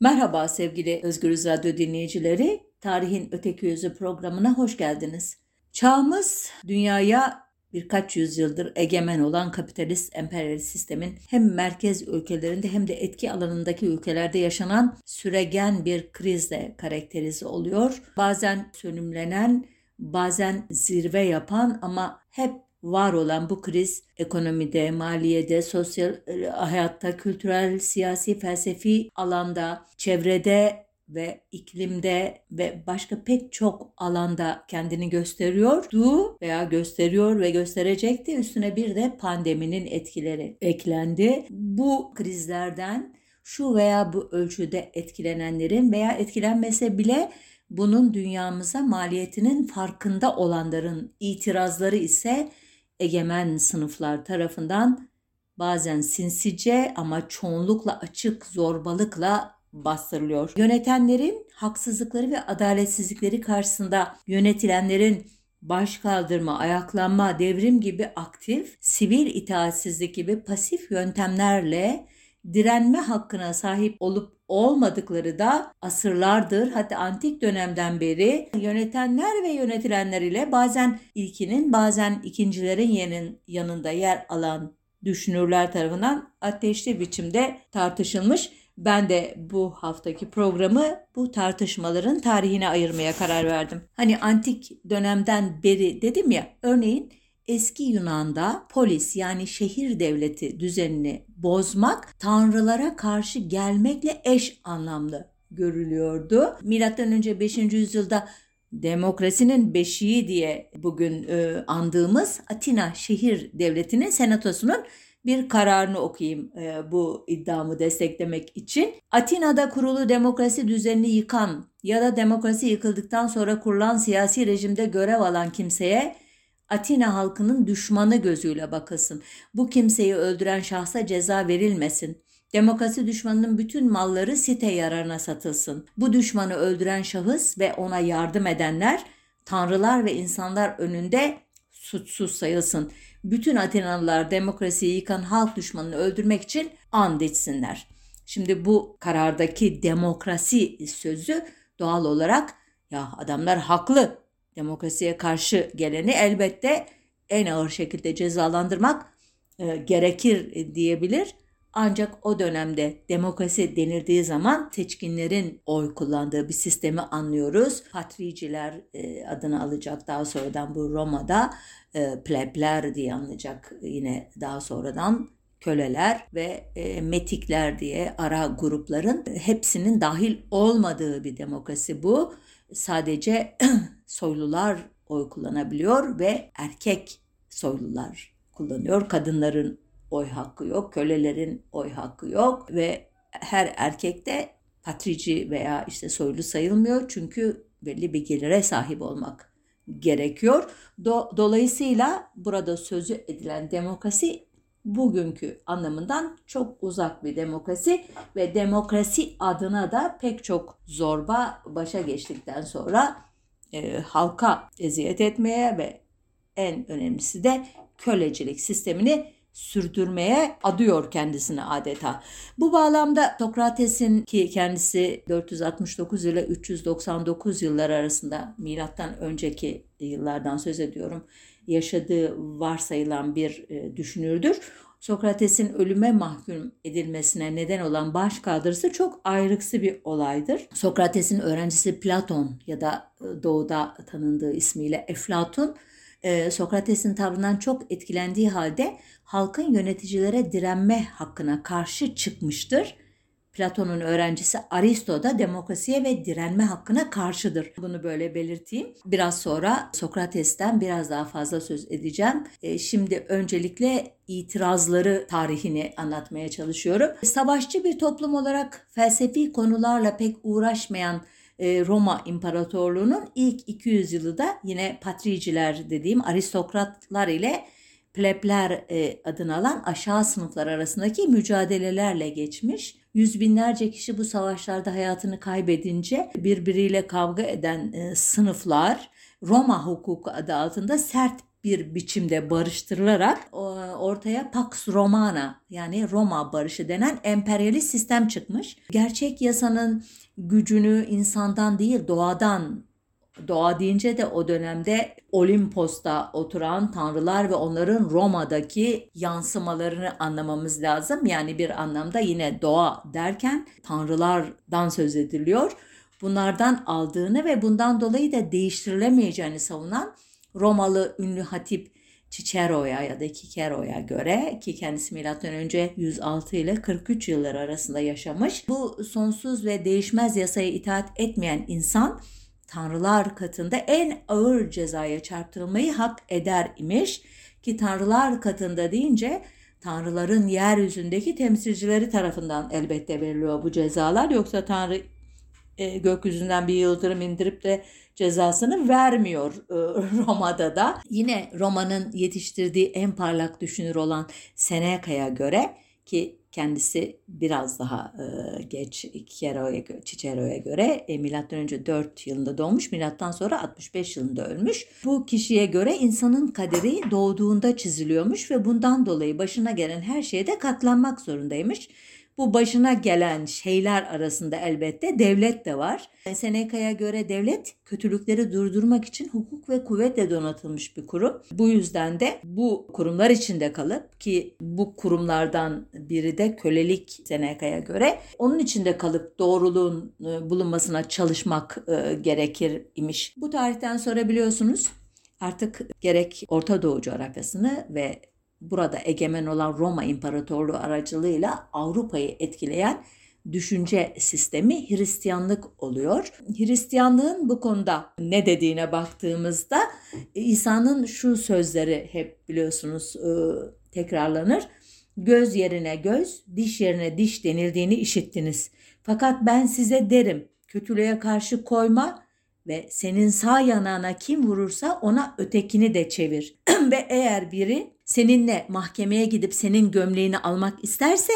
Merhaba sevgili Özgürüz Radyo dinleyicileri. Tarihin Öteki Yüzü programına hoş geldiniz. Çağımız dünyaya birkaç yüzyıldır egemen olan kapitalist emperyalist sistemin hem merkez ülkelerinde hem de etki alanındaki ülkelerde yaşanan süregen bir krizle karakterize oluyor. Bazen sönümlenen, bazen zirve yapan ama hep var olan bu kriz ekonomide, maliyede, sosyal e, hayatta, kültürel, siyasi, felsefi alanda, çevrede ve iklimde ve başka pek çok alanda kendini gösteriyordu veya gösteriyor ve gösterecekti. Üstüne bir de pandeminin etkileri eklendi. Bu krizlerden şu veya bu ölçüde etkilenenlerin veya etkilenmese bile bunun dünyamıza maliyetinin farkında olanların itirazları ise egemen sınıflar tarafından bazen sinsice ama çoğunlukla açık zorbalıkla bastırılıyor. Yönetenlerin haksızlıkları ve adaletsizlikleri karşısında yönetilenlerin baş kaldırma, ayaklanma, devrim gibi aktif, sivil itaatsizlik gibi pasif yöntemlerle direnme hakkına sahip olup olmadıkları da asırlardır hatta antik dönemden beri yönetenler ve yönetilenler ile bazen ilkinin bazen ikincilerin yanında yer alan düşünürler tarafından ateşli biçimde tartışılmış. Ben de bu haftaki programı bu tartışmaların tarihine ayırmaya karar verdim. Hani antik dönemden beri dedim ya örneğin eski Yunan'da polis yani şehir devleti düzenini bozmak tanrılara karşı gelmekle eş anlamlı görülüyordu. Milattan önce 5. yüzyılda demokrasinin beşiği diye bugün e, andığımız Atina şehir devletinin senatosunun bir kararını okuyayım e, bu iddiamı desteklemek için. Atina'da kurulu demokrasi düzenini yıkan ya da demokrasi yıkıldıktan sonra kurulan siyasi rejimde görev alan kimseye Atina halkının düşmanı gözüyle bakılsın. Bu kimseyi öldüren şahsa ceza verilmesin. Demokrasi düşmanının bütün malları site yararına satılsın. Bu düşmanı öldüren şahıs ve ona yardım edenler tanrılar ve insanlar önünde suçsuz sayılsın. Bütün Atinalılar demokrasiyi yıkan halk düşmanını öldürmek için and içsinler. Şimdi bu karardaki demokrasi sözü doğal olarak ya adamlar haklı demokrasiye karşı geleni elbette en ağır şekilde cezalandırmak e, gerekir diyebilir. Ancak o dönemde demokrasi denildiği zaman seçkinlerin oy kullandığı bir sistemi anlıyoruz. Patriciler e, adını alacak daha sonradan bu Roma'da e, plebler diye anılacak yine daha sonradan köleler ve e, metikler diye ara grupların hepsinin dahil olmadığı bir demokrasi bu sadece soylular oy kullanabiliyor ve erkek soylular kullanıyor. Kadınların oy hakkı yok, kölelerin oy hakkı yok ve her erkek de patrici veya işte soylu sayılmıyor çünkü belli bir gelire sahip olmak gerekiyor. Do- dolayısıyla burada sözü edilen demokrasi bugünkü anlamından çok uzak bir demokrasi ve demokrasi adına da pek çok zorba başa geçtikten sonra e, halka eziyet etmeye ve en önemlisi de kölecilik sistemini sürdürmeye adıyor kendisini adeta. Bu bağlamda Sokrates'in ki kendisi 469 ile 399 yıllar arasında milattan önceki yıllardan söz ediyorum yaşadığı varsayılan bir e, düşünürdür. Sokrates'in ölüme mahkum edilmesine neden olan baş kaldırısı çok ayrıksı bir olaydır. Sokrates'in öğrencisi Platon ya da e, doğuda tanındığı ismiyle Eflatun, e, Sokrates'in tavrından çok etkilendiği halde halkın yöneticilere direnme hakkına karşı çıkmıştır Platon'un öğrencisi Aristo da demokrasiye ve direnme hakkına karşıdır. Bunu böyle belirteyim. Biraz sonra Sokrates'ten biraz daha fazla söz edeceğim. E, şimdi öncelikle itirazları tarihini anlatmaya çalışıyorum. Savaşçı bir toplum olarak felsefi konularla pek uğraşmayan e, Roma İmparatorluğu'nun ilk 200 yılı da yine patriciler dediğim aristokratlar ile plebler e, adını alan aşağı sınıflar arasındaki mücadelelerle geçmiş. Yüz binlerce kişi bu savaşlarda hayatını kaybedince birbiriyle kavga eden e, sınıflar Roma hukuku adı altında sert bir biçimde barıştırılarak ortaya Pax Romana yani Roma barışı denen emperyalist sistem çıkmış. Gerçek yasanın gücünü insandan değil doğadan Doğa deyince de o dönemde Olimpos'ta oturan tanrılar ve onların Roma'daki yansımalarını anlamamız lazım. Yani bir anlamda yine doğa derken tanrılardan söz ediliyor. Bunlardan aldığını ve bundan dolayı da değiştirilemeyeceğini savunan Romalı ünlü hatip Cicero'ya ya da Cicero'ya göre ki kendisi milattan önce 106 ile 43 yıllar arasında yaşamış. Bu sonsuz ve değişmez yasaya itaat etmeyen insan tanrılar katında en ağır cezaya çarptırılmayı hak eder imiş ki tanrılar katında deyince tanrıların yeryüzündeki temsilcileri tarafından elbette veriliyor bu cezalar yoksa tanrı e, gökyüzünden bir yıldırım indirip de cezasını vermiyor e, Roma'da da. Yine Roma'nın yetiştirdiği en parlak düşünür olan Seneca'ya göre ki kendisi biraz daha e, geç Cicero'ya, Cicero'ya göre e, milattan önce 4 yılında doğmuş, milattan sonra 65 yılında ölmüş. Bu kişiye göre insanın kaderi doğduğunda çiziliyormuş ve bundan dolayı başına gelen her şeye de katlanmak zorundaymış. Bu başına gelen şeyler arasında elbette devlet de var. Seneca'ya göre devlet kötülükleri durdurmak için hukuk ve kuvvetle donatılmış bir kurum. Bu yüzden de bu kurumlar içinde kalıp ki bu kurumlardan biri de kölelik Seneca'ya göre onun içinde kalıp doğruluğun e, bulunmasına çalışmak e, gerekir imiş. Bu tarihten sonra biliyorsunuz artık gerek Orta Doğu coğrafyasını ve burada egemen olan Roma İmparatorluğu aracılığıyla Avrupa'yı etkileyen düşünce sistemi Hristiyanlık oluyor. Hristiyanlığın bu konuda ne dediğine baktığımızda İsa'nın şu sözleri hep biliyorsunuz e, tekrarlanır. Göz yerine göz, diş yerine diş denildiğini işittiniz. Fakat ben size derim, kötülüğe karşı koyma ve senin sağ yanağına kim vurursa ona ötekini de çevir. ve eğer biri seninle mahkemeye gidip senin gömleğini almak isterse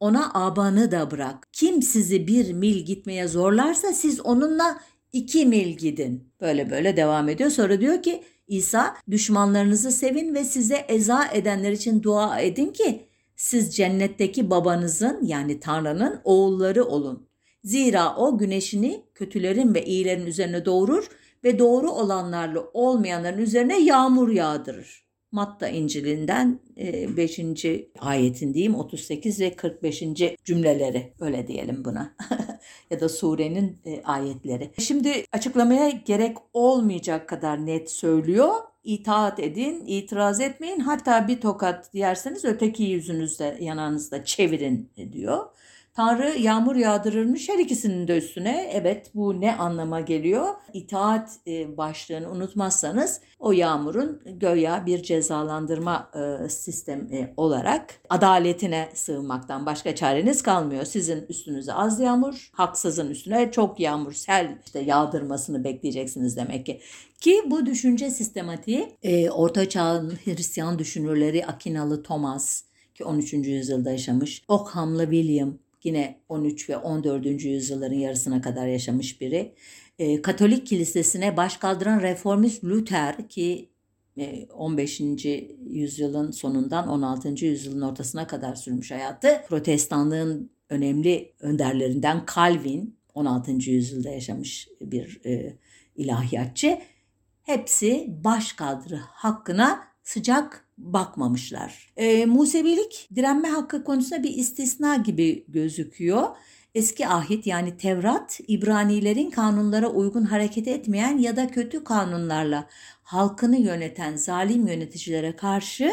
ona abanı da bırak. Kim sizi bir mil gitmeye zorlarsa siz onunla iki mil gidin. Böyle böyle devam ediyor. Sonra diyor ki İsa düşmanlarınızı sevin ve size eza edenler için dua edin ki siz cennetteki babanızın yani Tanrı'nın oğulları olun. Zira o güneşini kötülerin ve iyilerin üzerine doğurur ve doğru olanlarla olmayanların üzerine yağmur yağdırır. Matta İncil'inden 5. E, ayetin diyeyim 38 ve 45. cümleleri öyle diyelim buna ya da surenin e, ayetleri. Şimdi açıklamaya gerek olmayacak kadar net söylüyor. İtaat edin, itiraz etmeyin. Hatta bir tokat yerseniz öteki yüzünüzde yanağınızda çevirin diyor. Tanrı yağmur yağdırırmış her ikisinin de üstüne. Evet bu ne anlama geliyor? İtaat e, başlığını unutmazsanız o yağmurun göya bir cezalandırma e, sistemi olarak adaletine sığınmaktan başka çareniz kalmıyor. Sizin üstünüze az yağmur, haksızın üstüne çok yağmur, sel işte yağdırmasını bekleyeceksiniz demek ki. Ki bu düşünce sistematiği e, Orta Çağ'ın Hristiyan düşünürleri Akinalı Thomas ki 13. yüzyılda yaşamış, Ockham'lı William, Yine 13 ve 14. yüzyılların yarısına kadar yaşamış biri. E, Katolik kilisesine baş kaldıran reformist Luther ki 15. E, yüzyılın sonundan 16. yüzyılın ortasına kadar sürmüş hayatı. Protestanlığın önemli önderlerinden Calvin 16. yüzyılda yaşamış bir e, ilahiyatçı. Hepsi baş kaldırı hakkına sıcak bakmamışlar. E, Musevilik direnme hakkı konusunda bir istisna gibi gözüküyor. Eski ahit yani Tevrat, İbranilerin kanunlara uygun hareket etmeyen ya da kötü kanunlarla halkını yöneten zalim yöneticilere karşı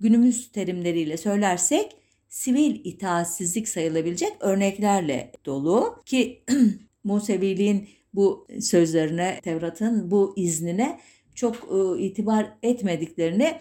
günümüz terimleriyle söylersek sivil itaatsizlik sayılabilecek örneklerle dolu ki Museviliğin bu sözlerine, Tevrat'ın bu iznine çok e, itibar etmediklerini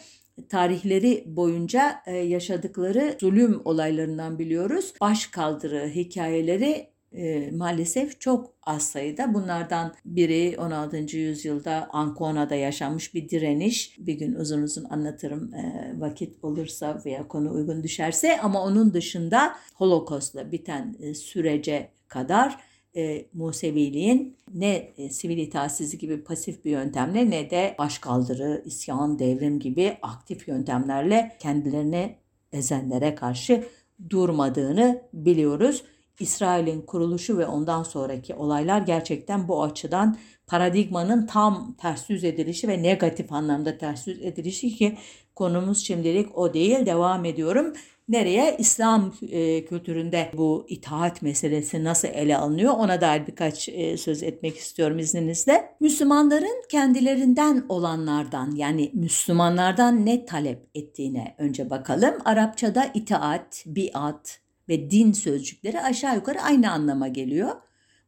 tarihleri boyunca e, yaşadıkları zulüm olaylarından biliyoruz. Baş kaldırı hikayeleri e, maalesef çok az sayıda. Bunlardan biri 16. yüzyılda Ancona'da yaşanmış bir direniş. Bir gün uzun uzun anlatırım e, vakit olursa veya konu uygun düşerse ama onun dışında Holocaust'la biten sürece kadar e, Museviliğin ne e, sivil itaatsizlik gibi pasif bir yöntemle ne de başkaldırı, isyan, devrim gibi aktif yöntemlerle kendilerini ezenlere karşı durmadığını biliyoruz. İsrail'in kuruluşu ve ondan sonraki olaylar gerçekten bu açıdan paradigmanın tam ters yüz edilişi ve negatif anlamda ters yüz edilişi ki konumuz şimdilik o değil devam ediyorum. Nereye? İslam e, kültüründe bu itaat meselesi nasıl ele alınıyor ona dair birkaç e, söz etmek istiyorum izninizle. Müslümanların kendilerinden olanlardan yani Müslümanlardan ne talep ettiğine önce bakalım. Arapçada itaat, biat ve din sözcükleri aşağı yukarı aynı anlama geliyor.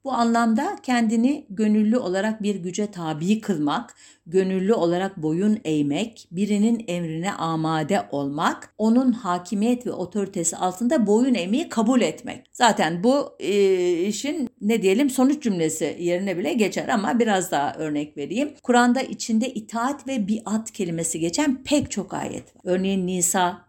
Bu anlamda kendini gönüllü olarak bir güce tabi kılmak, gönüllü olarak boyun eğmek, birinin emrine amade olmak, onun hakimiyet ve otoritesi altında boyun eğmeyi kabul etmek. Zaten bu e, işin ne diyelim sonuç cümlesi yerine bile geçer ama biraz daha örnek vereyim. Kur'an'da içinde itaat ve biat kelimesi geçen pek çok ayet var. Örneğin Nisa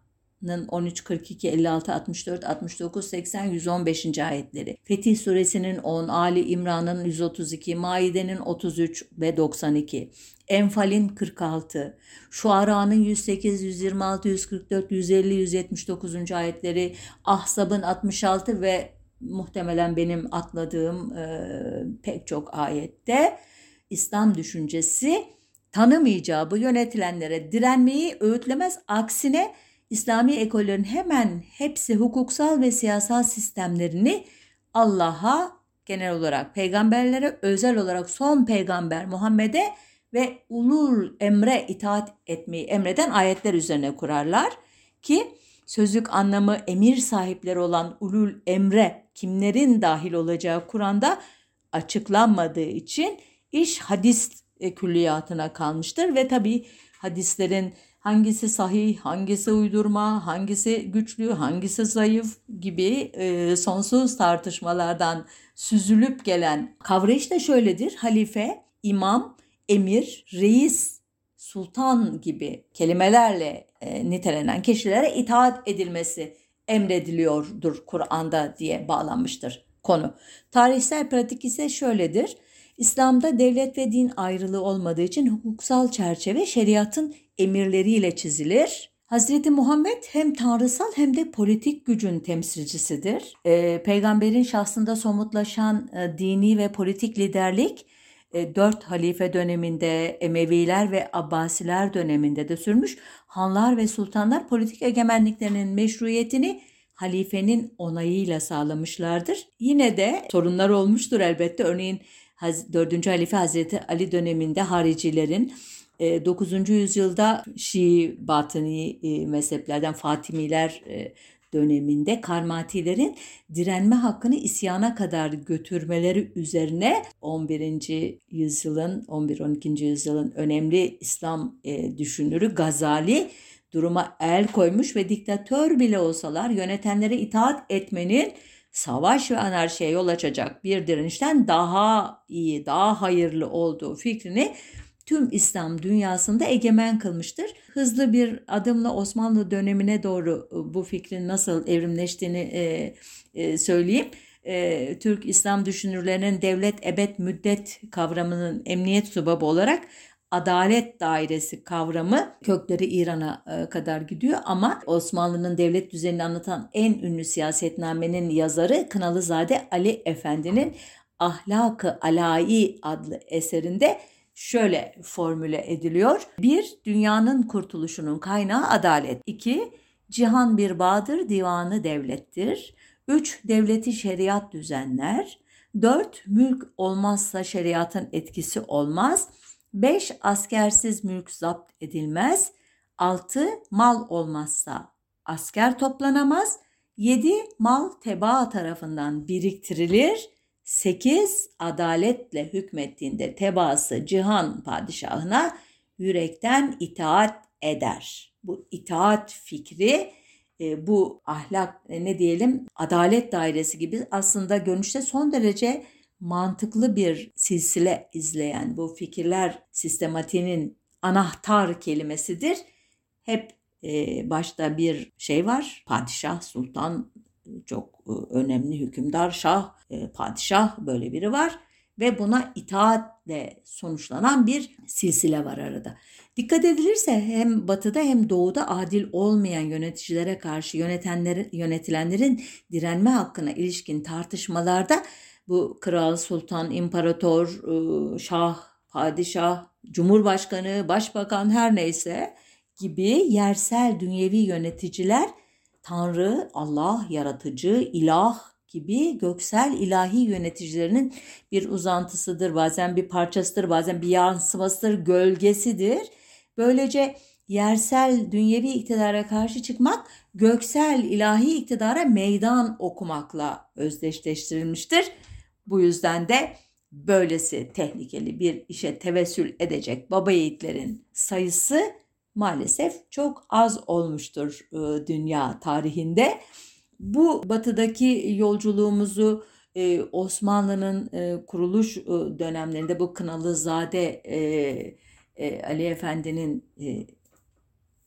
13, 42, 56, 64, 69, 80, 115. ayetleri. Fetih suresinin 10, Ali İmran'ın 132, Maide'nin 33 ve 92. Enfal'in 46, Şuara'nın 108, 126, 144, 150, 179. ayetleri, Ahzab'ın 66 ve muhtemelen benim atladığım e, pek çok ayette İslam düşüncesi tanımayacağı bu yönetilenlere direnmeyi öğütlemez. Aksine İslami ekollerin hemen hepsi hukuksal ve siyasal sistemlerini Allah'a genel olarak peygamberlere özel olarak son peygamber Muhammed'e ve ulul emre itaat etmeyi emreden ayetler üzerine kurarlar ki sözlük anlamı emir sahipleri olan ulul emre kimlerin dahil olacağı Kur'an'da açıklanmadığı için iş hadis külliyatına kalmıştır ve tabi hadislerin hangisi sahih, hangisi uydurma, hangisi güçlü, hangisi zayıf gibi e, sonsuz tartışmalardan süzülüp gelen kavrayış da şöyledir. Halife, imam, emir, reis, sultan gibi kelimelerle e, nitelenen kişilere itaat edilmesi emrediliyordur Kur'an'da diye bağlanmıştır konu. Tarihsel pratik ise şöyledir. İslam'da devlet ve din ayrılığı olmadığı için hukuksal çerçeve şeriatın emirleriyle çizilir. Hazreti Muhammed hem tanrısal hem de politik gücün temsilcisidir. Ee, peygamberin şahsında somutlaşan e, dini ve politik liderlik e, dört halife döneminde, Emeviler ve Abbasiler döneminde de sürmüş. Hanlar ve sultanlar politik egemenliklerinin meşruiyetini halifenin onayıyla sağlamışlardır. Yine de sorunlar olmuştur elbette. Örneğin 4. Halife Hazreti Ali döneminde haricilerin 9. E, yüzyılda Şii Batıni e, mezheplerden Fatimiler e, döneminde Karmatilerin direnme hakkını isyana kadar götürmeleri üzerine 11. yüzyılın 11-12. yüzyılın önemli İslam düşünürü Gazali duruma el koymuş ve diktatör bile olsalar yönetenlere itaat etmenin savaş ve anarşiye yol açacak bir direnişten daha iyi, daha hayırlı olduğu fikrini tüm İslam dünyasında egemen kılmıştır. Hızlı bir adımla Osmanlı dönemine doğru e, bu fikrin nasıl evrimleştiğini e, e, söyleyeyim. Türk İslam düşünürlerinin devlet ebed müddet kavramının emniyet subabı olarak adalet dairesi kavramı kökleri İran'a e, kadar gidiyor ama Osmanlı'nın devlet düzenini anlatan en ünlü siyasetnamenin yazarı Kınalızade Ali Efendi'nin Ahlakı Alai adlı eserinde şöyle formüle ediliyor. Bir, dünyanın kurtuluşunun kaynağı adalet. İki, cihan bir bağdır, divanı devlettir. Üç, devleti şeriat düzenler. Dört, mülk olmazsa şeriatın etkisi olmaz. 5. Askersiz mülk zapt edilmez. 6. Mal olmazsa asker toplanamaz. 7. Mal tebaa tarafından biriktirilir. 8. Adaletle hükmettiğinde tebaası cihan padişahına yürekten itaat eder. Bu itaat fikri e, bu ahlak e, ne diyelim adalet dairesi gibi aslında görünüşte son derece mantıklı bir silsile izleyen bu fikirler sistematiğinin anahtar kelimesidir. Hep e, başta bir şey var, padişah, sultan çok e, önemli hükümdar, şah, e, padişah böyle biri var ve buna itaatle sonuçlanan bir silsile var arada. Dikkat edilirse hem batıda hem doğuda adil olmayan yöneticilere karşı yönetenlerin, yönetilenlerin direnme hakkına ilişkin tartışmalarda bu kral, sultan, imparator, e, şah, padişah, cumhurbaşkanı, başbakan her neyse gibi yersel dünyevi yöneticiler Tanrı, Allah, yaratıcı, ilah gibi göksel ilahi yöneticilerinin bir uzantısıdır. Bazen bir parçasıdır, bazen bir yansımasıdır, gölgesidir. Böylece yersel dünyevi iktidara karşı çıkmak göksel ilahi iktidara meydan okumakla özdeşleştirilmiştir. Bu yüzden de böylesi tehlikeli bir işe tevessül edecek baba yiğitlerin sayısı maalesef çok az olmuştur e, dünya tarihinde. Bu batıdaki yolculuğumuzu e, Osmanlı'nın e, kuruluş dönemlerinde bu Kınalı Zade Ali Efendi'nin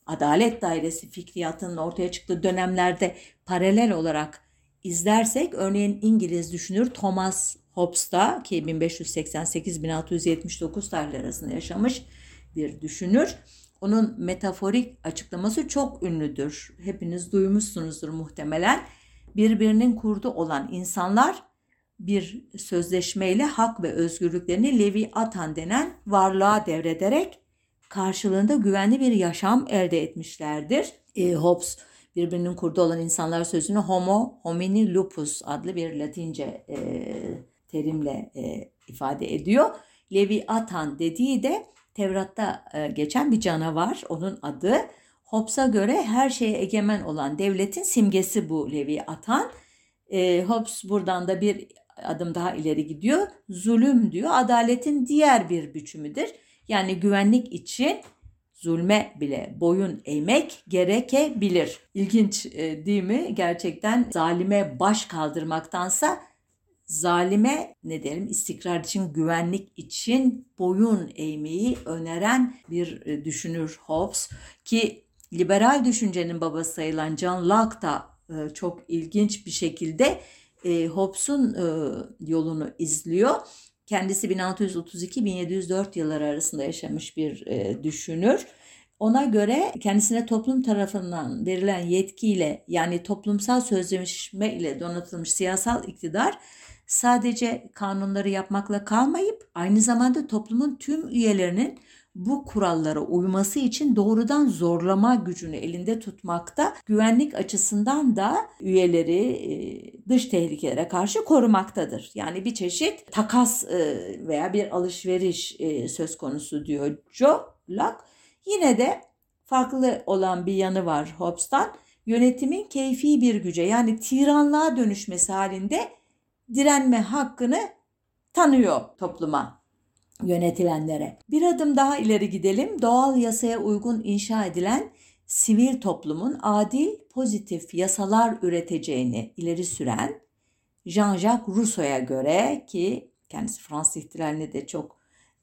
Adalet Dairesi fikriyatının ortaya çıktığı dönemlerde paralel olarak izlersek örneğin İngiliz düşünür Thomas Hobbes da ki 1588-1679 tarihleri arasında yaşamış bir düşünür. Onun metaforik açıklaması çok ünlüdür. Hepiniz duymuşsunuzdur muhtemelen. Birbirinin kurdu olan insanlar bir sözleşmeyle hak ve özgürlüklerini Levi Atan denen varlığa devrederek karşılığında güvenli bir yaşam elde etmişlerdir. E, Hobbes birbirinin kurdu olan insanlar sözünü homo homini lupus adlı bir latince e, terimle e, ifade ediyor. Levi Atan dediği de Tevrat'ta e, geçen bir canavar onun adı. Hobbes'a göre her şeye egemen olan devletin simgesi bu Levi Atan. E, Hobbes buradan da bir adım daha ileri gidiyor. Zulüm diyor adaletin diğer bir biçimidir. Yani güvenlik için zulme bile boyun eğmek gerekebilir. İlginç e, değil mi? Gerçekten zalime baş kaldırmaktansa zalime ne diyelim istikrar için, güvenlik için boyun eğmeyi öneren bir e, düşünür Hobbes ki liberal düşüncenin babası sayılan John Locke da e, çok ilginç bir şekilde Hobbes'un yolunu izliyor. Kendisi 1632-1704 yılları arasında yaşamış bir düşünür. Ona göre kendisine toplum tarafından verilen yetkiyle yani toplumsal sözleşme ile donatılmış siyasal iktidar sadece kanunları yapmakla kalmayıp aynı zamanda toplumun tüm üyelerinin bu kurallara uyması için doğrudan zorlama gücünü elinde tutmakta, güvenlik açısından da üyeleri e, dış tehlikelere karşı korumaktadır. Yani bir çeşit takas e, veya bir alışveriş e, söz konusu diyor Joe Locke. Yine de farklı olan bir yanı var Hobbes'tan. Yönetimin keyfi bir güce yani tiranlığa dönüşmesi halinde direnme hakkını tanıyor topluma yönetilenlere. Bir adım daha ileri gidelim. Doğal yasaya uygun inşa edilen sivil toplumun adil, pozitif yasalar üreteceğini ileri süren Jean-Jacques Rousseau'ya göre ki kendisi Fransız ihtilalini de çok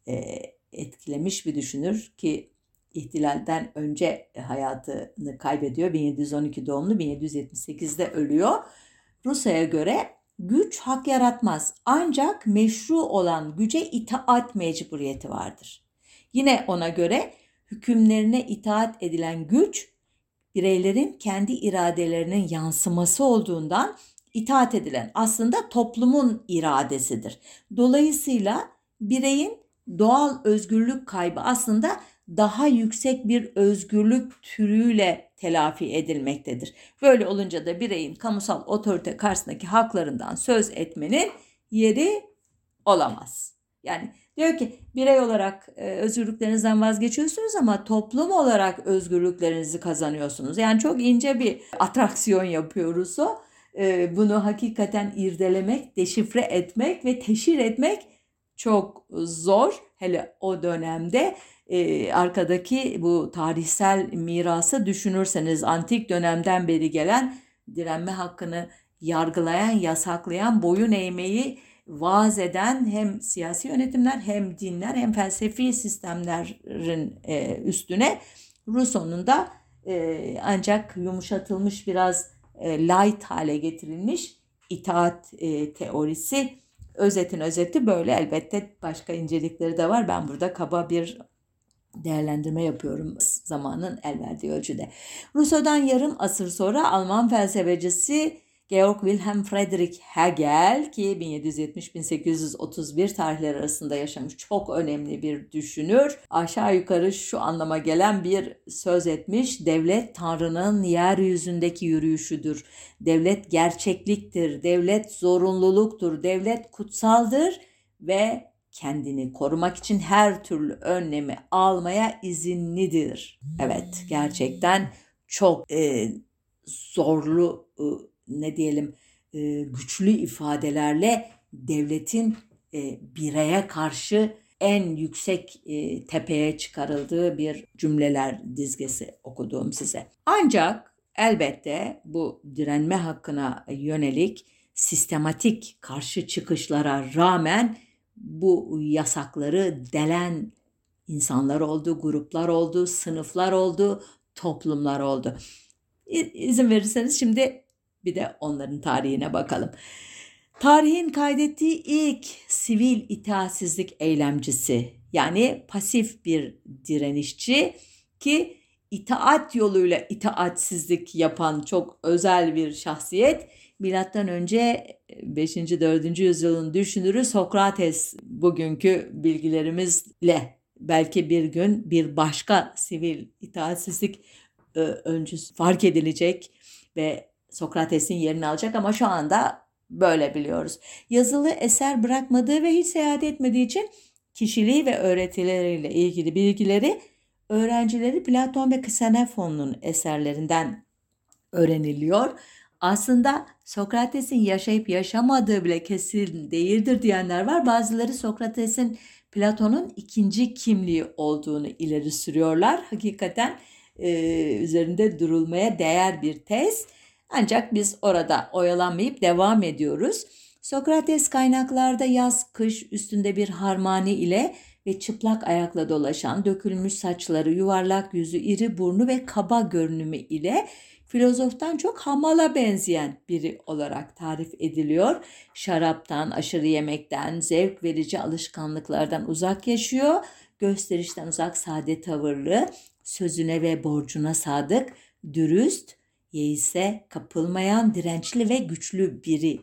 e, etkilemiş bir düşünür ki ihtilalden önce hayatını kaybediyor. 1712 doğumlu 1778'de ölüyor. Rousseau'ya göre Güç hak yaratmaz ancak meşru olan güce itaat mecburiyeti vardır. Yine ona göre hükümlerine itaat edilen güç bireylerin kendi iradelerinin yansıması olduğundan itaat edilen aslında toplumun iradesidir. Dolayısıyla bireyin doğal özgürlük kaybı aslında daha yüksek bir özgürlük türüyle telafi edilmektedir. Böyle olunca da bireyin kamusal otorite karşısındaki haklarından söz etmenin yeri olamaz. Yani diyor ki birey olarak e, özgürlüklerinizden vazgeçiyorsunuz ama toplum olarak özgürlüklerinizi kazanıyorsunuz. Yani çok ince bir atraksiyon yapıyoruz o. E, bunu hakikaten irdelemek, deşifre etmek ve teşhir etmek çok zor. Hele o dönemde e, arkadaki bu tarihsel mirası düşünürseniz antik dönemden beri gelen direnme hakkını yargılayan, yasaklayan, boyun eğmeyi vaaz eden hem siyasi yönetimler hem dinler hem felsefi sistemlerin e, üstüne Rousseau'nun da e, ancak yumuşatılmış biraz e, light hale getirilmiş itaat e, teorisi. Özetin özeti böyle elbette başka incelikleri de var. Ben burada kaba bir değerlendirme yapıyorum zamanın el verdiği ölçüde. Rousseau'dan yarım asır sonra Alman felsefecisi Georg Wilhelm Friedrich Hegel ki 1770-1831 tarihleri arasında yaşamış çok önemli bir düşünür. Aşağı yukarı şu anlama gelen bir söz etmiş. Devlet Tanrı'nın yeryüzündeki yürüyüşüdür. Devlet gerçekliktir. Devlet zorunluluktur. Devlet kutsaldır ve kendini korumak için her türlü önlemi almaya izinlidir. Evet gerçekten çok e, zorlu e, ne diyelim e, güçlü ifadelerle devletin e, bireye karşı en yüksek e, tepeye çıkarıldığı bir cümleler dizgesi okuduğum size. Ancak elbette bu direnme hakkına yönelik sistematik karşı çıkışlara rağmen bu yasakları delen insanlar oldu, gruplar oldu, sınıflar oldu, toplumlar oldu. İzin verirseniz şimdi bir de onların tarihine bakalım. Tarihin kaydettiği ilk sivil itaatsizlik eylemcisi yani pasif bir direnişçi ki itaat yoluyla itaatsizlik yapan çok özel bir şahsiyet. Milattan önce 5. 4. yüzyılın düşünürü Sokrates bugünkü bilgilerimizle belki bir gün bir başka sivil itaatsizlik e, öncüsü fark edilecek ve Sokrates'in yerini alacak ama şu anda böyle biliyoruz. Yazılı eser bırakmadığı ve hiç seyahat etmediği için kişiliği ve öğretileriyle ilgili bilgileri öğrencileri Platon ve Xenofon'un eserlerinden öğreniliyor. Aslında Sokrates'in yaşayıp yaşamadığı bile kesin değildir diyenler var. Bazıları Sokrates'in Platon'un ikinci kimliği olduğunu ileri sürüyorlar. Hakikaten e, üzerinde durulmaya değer bir tez. Ancak biz orada oyalanmayıp devam ediyoruz. Sokrates kaynaklarda yaz kış üstünde bir harmani ile ve çıplak ayakla dolaşan, dökülmüş saçları, yuvarlak yüzü, iri burnu ve kaba görünümü ile filozoftan çok hamala benzeyen biri olarak tarif ediliyor. Şaraptan, aşırı yemekten, zevk verici alışkanlıklardan uzak yaşıyor. Gösterişten uzak sade tavırlı, sözüne ve borcuna sadık, dürüst, yeise kapılmayan dirençli ve güçlü biri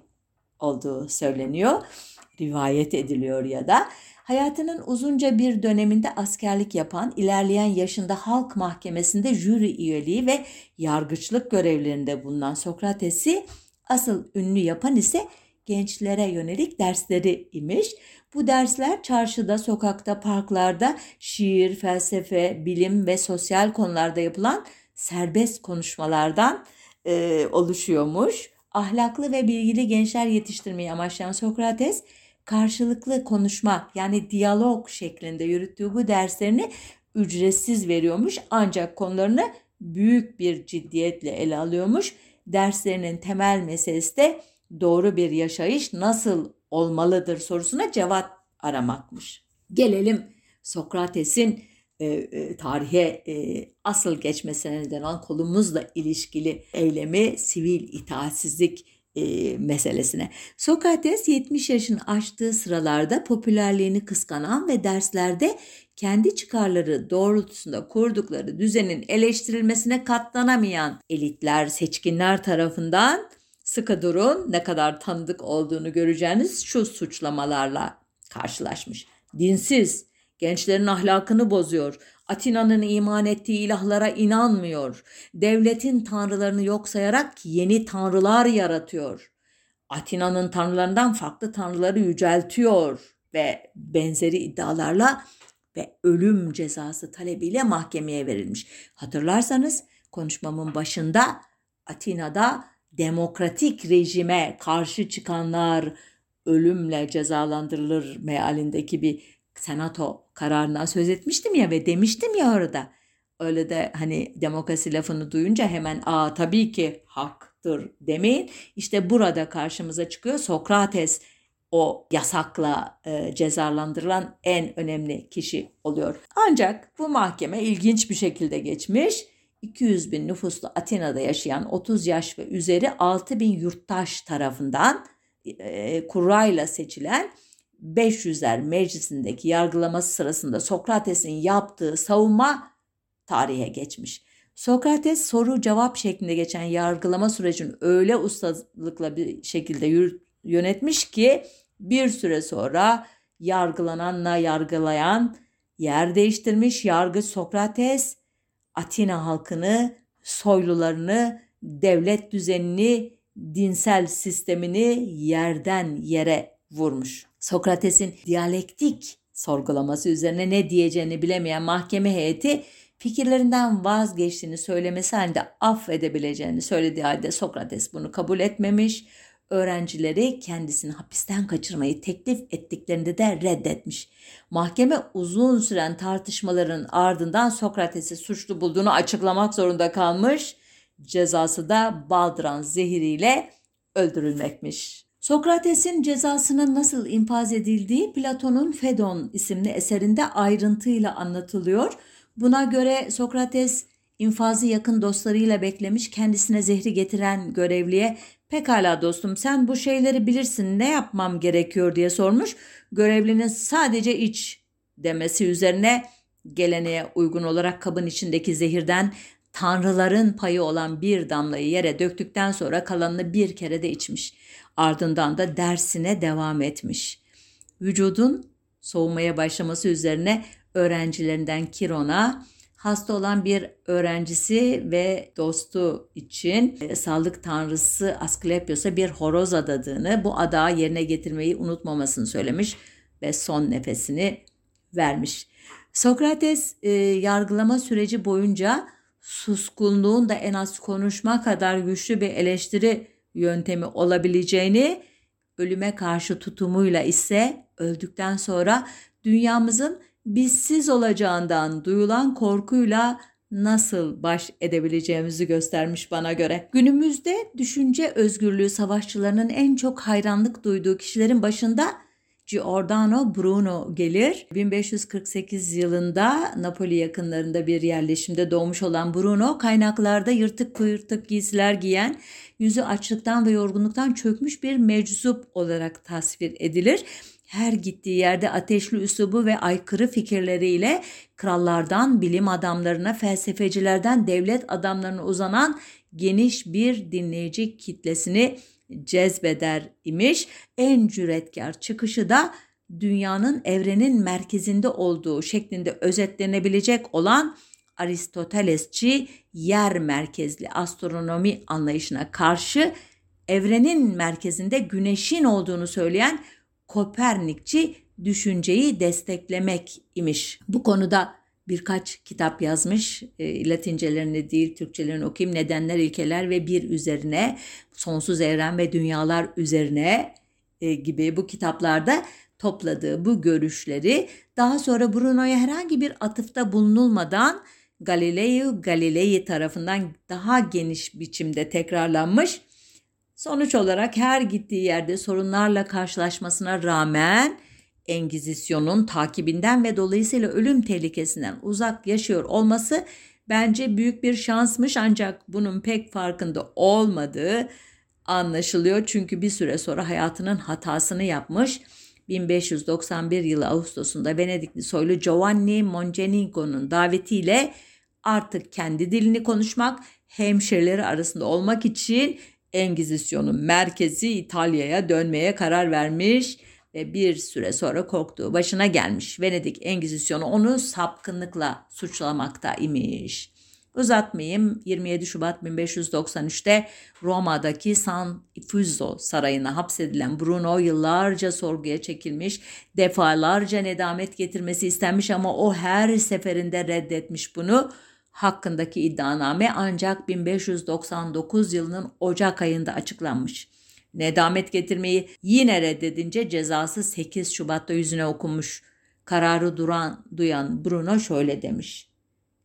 olduğu söyleniyor. Rivayet ediliyor ya da hayatının uzunca bir döneminde askerlik yapan, ilerleyen yaşında halk mahkemesinde jüri üyeliği ve yargıçlık görevlerinde bulunan Sokrates'i asıl ünlü yapan ise gençlere yönelik dersleri imiş. Bu dersler çarşıda, sokakta, parklarda şiir, felsefe, bilim ve sosyal konularda yapılan serbest konuşmalardan e, oluşuyormuş. Ahlaklı ve bilgili gençler yetiştirmeyi amaçlayan Sokrates karşılıklı konuşma yani diyalog şeklinde yürüttüğü bu derslerini ücretsiz veriyormuş ancak konularını büyük bir ciddiyetle ele alıyormuş. Derslerinin temel meselesi de doğru bir yaşayış nasıl olmalıdır sorusuna cevap aramakmış. Gelelim Sokrates'in e, e, tarihe e, asıl geçmesine neden olan kolumuzla ilişkili eylemi sivil itaatsizlik e, meselesine. Sokrates 70 yaşını aştığı sıralarda popülerliğini kıskanan ve derslerde kendi çıkarları doğrultusunda kurdukları düzenin eleştirilmesine katlanamayan elitler, seçkinler tarafından sıkı durun ne kadar tanıdık olduğunu göreceğiniz şu suçlamalarla karşılaşmış. Dinsiz, Gençlerin ahlakını bozuyor. Atina'nın iman ettiği ilahlara inanmıyor. Devletin tanrılarını yok sayarak yeni tanrılar yaratıyor. Atina'nın tanrılarından farklı tanrıları yüceltiyor ve benzeri iddialarla ve ölüm cezası talebiyle mahkemeye verilmiş. Hatırlarsanız konuşmamın başında Atina'da demokratik rejime karşı çıkanlar ölümle cezalandırılır mealindeki bir senato kararından söz etmiştim ya ve demiştim ya orada. Öyle de hani demokrasi lafını duyunca hemen aa tabii ki haktır demeyin. İşte burada karşımıza çıkıyor Sokrates o yasakla e, cezalandırılan en önemli kişi oluyor. Ancak bu mahkeme ilginç bir şekilde geçmiş. 200 bin nüfuslu Atina'da yaşayan 30 yaş ve üzeri 6 bin yurttaş tarafından e, kurayla seçilen 500'ler meclisindeki yargılaması sırasında Sokrates'in yaptığı savunma tarihe geçmiş. Sokrates soru cevap şeklinde geçen yargılama sürecini öyle ustalıkla bir şekilde yönetmiş ki bir süre sonra yargılananla yargılayan yer değiştirmiş yargı Sokrates Atina halkını, soylularını, devlet düzenini, dinsel sistemini yerden yere vurmuş. Sokrates'in diyalektik sorgulaması üzerine ne diyeceğini bilemeyen mahkeme heyeti fikirlerinden vazgeçtiğini söylemesi halinde affedebileceğini söylediği halde Sokrates bunu kabul etmemiş. Öğrencileri kendisini hapisten kaçırmayı teklif ettiklerinde de reddetmiş. Mahkeme uzun süren tartışmaların ardından Sokrates'i suçlu bulduğunu açıklamak zorunda kalmış. Cezası da baldıran zehiriyle öldürülmekmiş. Sokrates'in cezasının nasıl infaz edildiği Platon'un Fedon isimli eserinde ayrıntıyla anlatılıyor. Buna göre Sokrates infazı yakın dostlarıyla beklemiş, kendisine zehri getiren görevliye pekala dostum sen bu şeyleri bilirsin ne yapmam gerekiyor diye sormuş. Görevlinin sadece iç demesi üzerine geleneğe uygun olarak kabın içindeki zehirden tanrıların payı olan bir damlayı yere döktükten sonra kalanını bir kere de içmiş. Ardından da dersine devam etmiş. Vücudun soğumaya başlaması üzerine öğrencilerinden Kiron'a hasta olan bir öğrencisi ve dostu için e, sağlık tanrısı Asklepios'a bir horoz adadığını, bu adağı yerine getirmeyi unutmamasını söylemiş ve son nefesini vermiş. Sokrates e, yargılama süreci boyunca suskunluğun da en az konuşma kadar güçlü bir eleştiri yöntemi olabileceğini, ölüme karşı tutumuyla ise öldükten sonra dünyamızın bizsiz olacağından duyulan korkuyla nasıl baş edebileceğimizi göstermiş bana göre. Günümüzde düşünce özgürlüğü savaşçılarının en çok hayranlık duyduğu kişilerin başında Giordano Bruno gelir. 1548 yılında Napoli yakınlarında bir yerleşimde doğmuş olan Bruno kaynaklarda yırtık kuyurtuk giysiler giyen, yüzü açlıktan ve yorgunluktan çökmüş bir meczup olarak tasvir edilir her gittiği yerde ateşli üslubu ve aykırı fikirleriyle krallardan bilim adamlarına, felsefecilerden devlet adamlarına uzanan geniş bir dinleyici kitlesini cezbeder imiş. En cüretkar çıkışı da dünyanın evrenin merkezinde olduğu şeklinde özetlenebilecek olan Aristotelesçi yer merkezli astronomi anlayışına karşı evrenin merkezinde güneşin olduğunu söyleyen Kopernikçi düşünceyi desteklemek imiş. Bu konuda birkaç kitap yazmış. E, Latincelerini değil Türkçelerini okuyayım. Nedenler, ilkeler ve bir üzerine, sonsuz evren ve dünyalar üzerine e, gibi bu kitaplarda topladığı bu görüşleri daha sonra Bruno'ya herhangi bir atıfta bulunulmadan Galileo Galilei tarafından daha geniş biçimde tekrarlanmış Sonuç olarak her gittiği yerde sorunlarla karşılaşmasına rağmen Engizisyon'un takibinden ve dolayısıyla ölüm tehlikesinden uzak yaşıyor olması bence büyük bir şansmış ancak bunun pek farkında olmadığı anlaşılıyor. Çünkü bir süre sonra hayatının hatasını yapmış. 1591 yılı Ağustos'unda Venedikli soylu Giovanni Mocenigo'nun davetiyle artık kendi dilini konuşmak, hemşerileri arasında olmak için Engizisyon'un merkezi İtalya'ya dönmeye karar vermiş ve bir süre sonra korktuğu başına gelmiş. Venedik Engizisyonu onu sapkınlıkla suçlamakta imiş. Uzatmayayım 27 Şubat 1593'te Roma'daki San Ifuzzo sarayına hapsedilen Bruno yıllarca sorguya çekilmiş, defalarca nedamet getirmesi istenmiş ama o her seferinde reddetmiş bunu hakkındaki iddianame ancak 1599 yılının Ocak ayında açıklanmış. Nedamet getirmeyi yine reddedince cezası 8 Şubat'ta yüzüne okunmuş. Kararı duran, duyan Bruno şöyle demiş.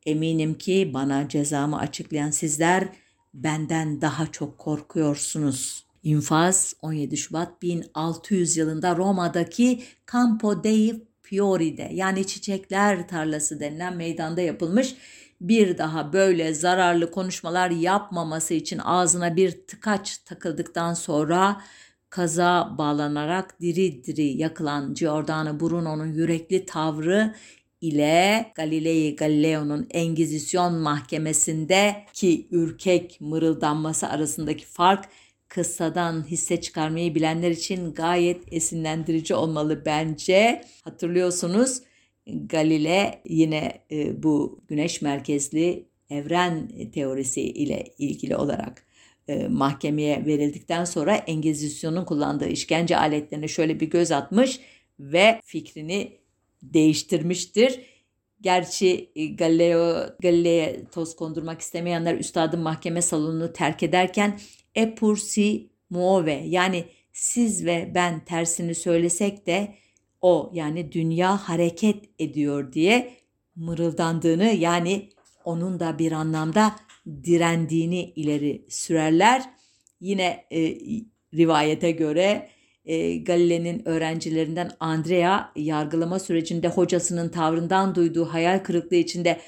Eminim ki bana cezamı açıklayan sizler benden daha çok korkuyorsunuz. İnfaz 17 Şubat 1600 yılında Roma'daki Campo dei Fiori'de yani çiçekler tarlası denilen meydanda yapılmış bir daha böyle zararlı konuşmalar yapmaması için ağzına bir tıkaç takıldıktan sonra kaza bağlanarak diri diri yakılan Giordano Bruno'nun yürekli tavrı ile Galilei Galileo'nun Engizisyon mahkemesinde ki ürkek mırıldanması arasındaki fark kıssadan hisse çıkarmayı bilenler için gayet esinlendirici olmalı bence. Hatırlıyorsunuz Galile yine e, bu güneş merkezli evren teorisi ile ilgili olarak e, mahkemeye verildikten sonra Engizisyon'un kullandığı işkence aletlerine şöyle bir göz atmış ve fikrini değiştirmiştir. Gerçi e, Galileo Galile'ye toz kondurmak istemeyenler üstadın mahkeme salonunu terk ederken e pur si muove yani siz ve ben tersini söylesek de o yani dünya hareket ediyor diye mırıldandığını yani onun da bir anlamda direndiğini ileri sürerler. Yine e, rivayete göre e, Galile'nin öğrencilerinden Andrea yargılama sürecinde hocasının tavrından duyduğu hayal kırıklığı içinde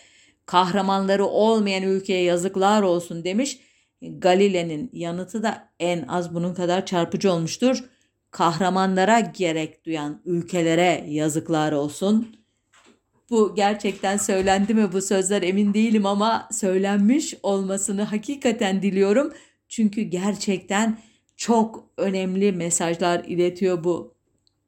kahramanları olmayan ülkeye yazıklar olsun demiş. Galile'nin yanıtı da en az bunun kadar çarpıcı olmuştur. Kahramanlara gerek duyan ülkelere yazıklar olsun. Bu gerçekten söylendi mi bu sözler emin değilim ama söylenmiş olmasını hakikaten diliyorum. Çünkü gerçekten çok önemli mesajlar iletiyor bu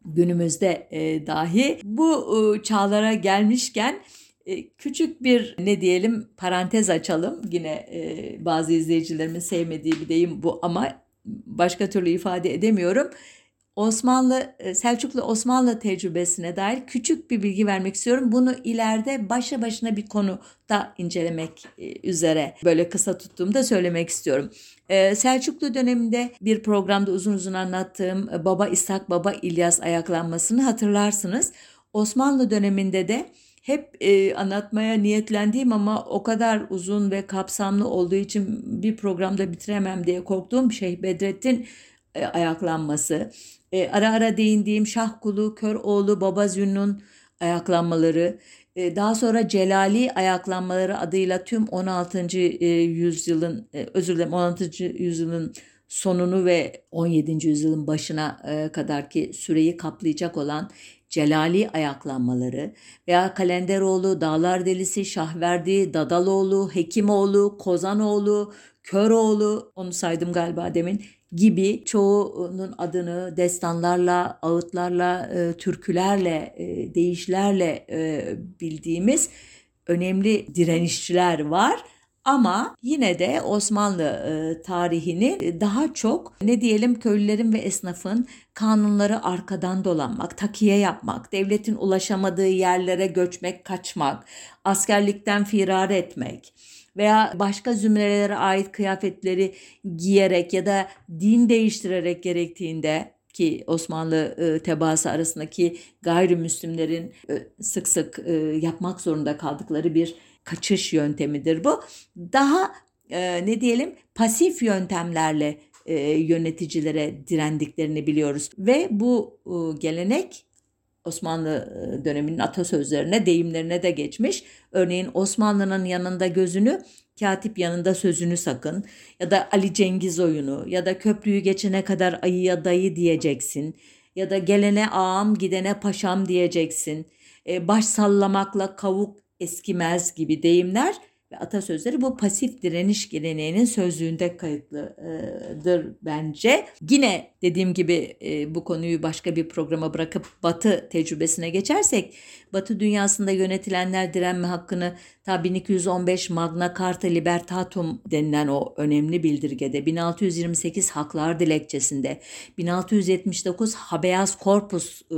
günümüzde e, dahi. Bu e, çağlara gelmişken e, küçük bir ne diyelim parantez açalım. Yine e, bazı izleyicilerimin sevmediği bir deyim bu ama başka türlü ifade edemiyorum. Osmanlı e, Selçuklu Osmanlı tecrübesine dair küçük bir bilgi vermek istiyorum. Bunu ileride başa başına bir konuda incelemek e, üzere böyle kısa tuttuğumda söylemek istiyorum. E, Selçuklu döneminde bir programda uzun uzun anlattığım Baba İshak Baba İlyas ayaklanmasını hatırlarsınız. Osmanlı döneminde de hep e, anlatmaya niyetlendiğim ama o kadar uzun ve kapsamlı olduğu için bir programda bitiremem diye korktuğum Şeyh Bedrettin ayaklanması, e, ara ara değindiğim Şahkulu, Köroğlu, Baba Zünnun ayaklanmaları, e, daha sonra Celali ayaklanmaları adıyla tüm 16. E, yüzyılın, e, özür dilerim 16. yüzyılın sonunu ve 17. yüzyılın başına e, kadarki süreyi kaplayacak olan Celali ayaklanmaları veya Kalenderoğlu, Dağlar Delisi, Şahverdi, Dadaloğlu, Hekimoğlu, Kozanoğlu, Köroğlu, onu saydım galiba demin, gibi çoğunun adını destanlarla, ağıtlarla, e, türkülerle, e, deyişlerle e, bildiğimiz önemli direnişçiler var. Ama yine de Osmanlı e, tarihini daha çok ne diyelim köylülerin ve esnafın kanunları arkadan dolanmak, takiye yapmak, devletin ulaşamadığı yerlere göçmek, kaçmak, askerlikten firar etmek, veya başka zümrelere ait kıyafetleri giyerek ya da din değiştirerek gerektiğinde ki Osmanlı e, tebaası arasındaki gayrimüslimlerin e, sık sık e, yapmak zorunda kaldıkları bir kaçış yöntemidir bu. Daha e, ne diyelim pasif yöntemlerle yöneticilere direndiklerini biliyoruz ve bu gelenek Osmanlı döneminin atasözlerine, deyimlerine de geçmiş. Örneğin Osmanlı'nın yanında gözünü, katip yanında sözünü sakın ya da Ali Cengiz oyunu ya da köprüyü geçene kadar ayıya dayı diyeceksin ya da gelene ağam gidene paşam diyeceksin. Baş sallamakla kavuk eskimez gibi deyimler ve atasözleri bu pasif direniş geleneğinin sözlüğünde kayıtlıdır bence. Yine dediğim gibi e, bu konuyu başka bir programa bırakıp Batı tecrübesine geçersek Batı dünyasında yönetilenler direnme hakkını ta 1215 Magna Carta Libertatum denilen o önemli bildirgede 1628 Haklar Dilekçesinde 1679 Habeas Corpus e,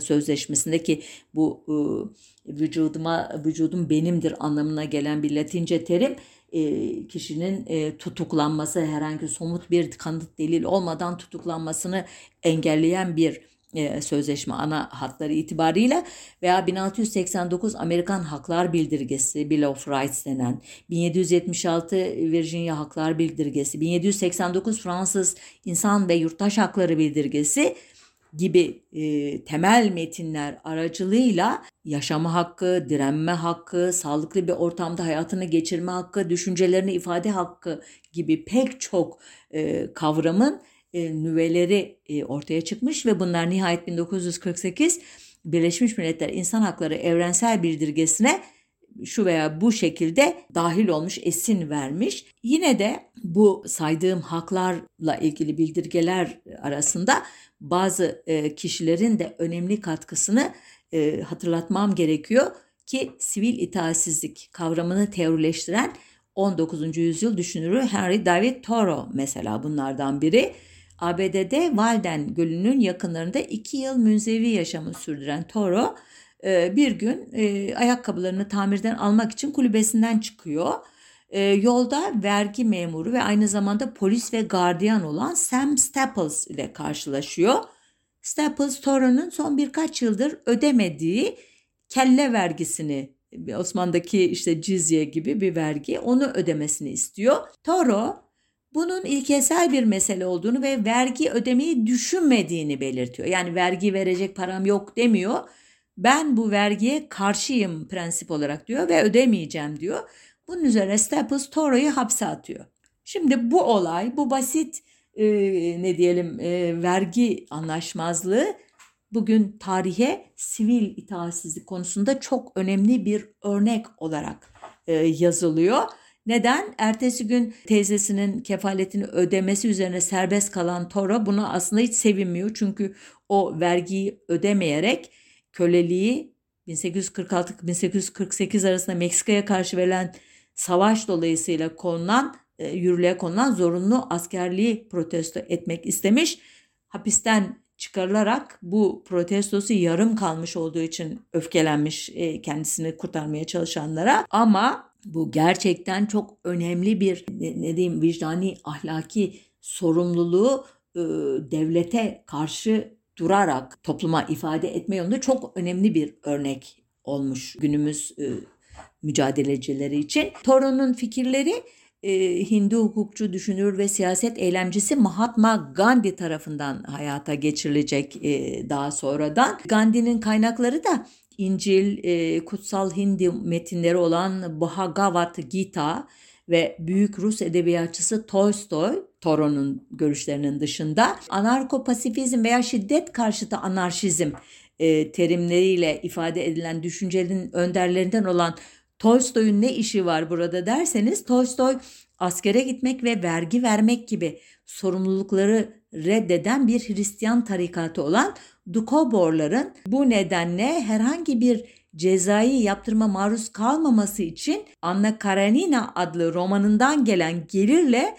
sözleşmesindeki bu e, vücuduma vücudum benimdir anlamına gelen bir Latince terim e, kişinin e, tutuklanması herhangi somut bir kanıt delil olmadan tutuklanmasını engelleyen bir e, sözleşme ana hatları itibarıyla veya 1689 Amerikan Haklar Bildirgesi Bill of Rights denen 1776 Virginia Haklar Bildirgesi 1789 Fransız İnsan ve Yurttaş Hakları Bildirgesi gibi e, temel metinler aracılığıyla yaşama hakkı, direnme hakkı, sağlıklı bir ortamda hayatını geçirme hakkı, düşüncelerini ifade hakkı gibi pek çok e, kavramın e, nüveleri e, ortaya çıkmış ve bunlar nihayet 1948 Birleşmiş Milletler İnsan Hakları Evrensel Bildirgesi'ne şu veya bu şekilde dahil olmuş, esin vermiş. Yine de bu saydığım haklarla ilgili bildirgeler arasında bazı e, kişilerin de önemli katkısını e, hatırlatmam gerekiyor ki sivil itaatsizlik kavramını teorileştiren 19. yüzyıl düşünürü Henry David Thoreau mesela bunlardan biri. ABD'de Walden Gölü'nün yakınlarında iki yıl münzevi yaşamı sürdüren Thoreau e, bir gün ayakkabılarını tamirden almak için kulübesinden çıkıyor e, yolda vergi memuru ve aynı zamanda polis ve gardiyan olan Sam Staples ile karşılaşıyor. Staples Toro'nun son birkaç yıldır ödemediği kelle vergisini Osman'daki işte cizye gibi bir vergi onu ödemesini istiyor. Toro bunun ilkesel bir mesele olduğunu ve vergi ödemeyi düşünmediğini belirtiyor. Yani vergi verecek param yok demiyor. Ben bu vergiye karşıyım prensip olarak diyor ve ödemeyeceğim diyor. Bunun üzerine Staples Toro'yu hapse atıyor. Şimdi bu olay, bu basit e, ne diyelim e, vergi anlaşmazlığı bugün tarihe sivil itaatsizlik konusunda çok önemli bir örnek olarak e, yazılıyor. Neden? Ertesi gün teyzesinin kefaletini ödemesi üzerine serbest kalan Toro buna aslında hiç sevinmiyor. Çünkü o vergiyi ödemeyerek köleliği 1846-1848 arasında Meksika'ya karşı verilen savaş dolayısıyla konulan e, yürürlüğe konulan zorunlu askerliği protesto etmek istemiş. Hapisten çıkarılarak bu protestosu yarım kalmış olduğu için öfkelenmiş e, kendisini kurtarmaya çalışanlara ama bu gerçekten çok önemli bir ne, ne diyeyim vicdani ahlaki sorumluluğu e, devlete karşı durarak topluma ifade etme yolunda çok önemli bir örnek olmuş günümüz e, mücadelecileri için. Thoreau'nun fikirleri e, Hindu hukukçu, düşünür ve siyaset eylemcisi Mahatma Gandhi tarafından hayata geçirilecek e, daha sonradan. Gandhi'nin kaynakları da İncil, e, kutsal Hindi metinleri olan Bhagavad Gita ve büyük Rus edebiyatçısı Tolstoy, Thoreau'nun görüşlerinin dışında anarko-pasifizm veya şiddet karşıtı anarşizm e, terimleriyle ifade edilen düşüncenin önderlerinden olan Tolstoy'un ne işi var burada derseniz Tolstoy askere gitmek ve vergi vermek gibi sorumlulukları reddeden bir Hristiyan tarikatı olan Dukoborların bu nedenle herhangi bir cezai yaptırma maruz kalmaması için Anna Karenina adlı romanından gelen gelirle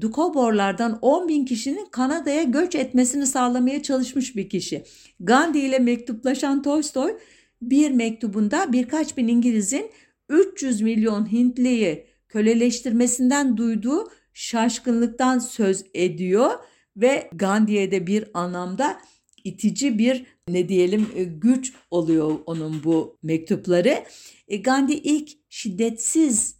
Dukoborlardan 10 bin kişinin Kanada'ya göç etmesini sağlamaya çalışmış bir kişi. Gandhi ile mektuplaşan Tolstoy bir mektubunda birkaç bin İngiliz'in 300 milyon Hintliyi köleleştirmesinden duyduğu şaşkınlıktan söz ediyor ve Gandhi'ye de bir anlamda itici bir ne diyelim e, güç oluyor onun bu mektupları. E, Gandhi ilk şiddetsiz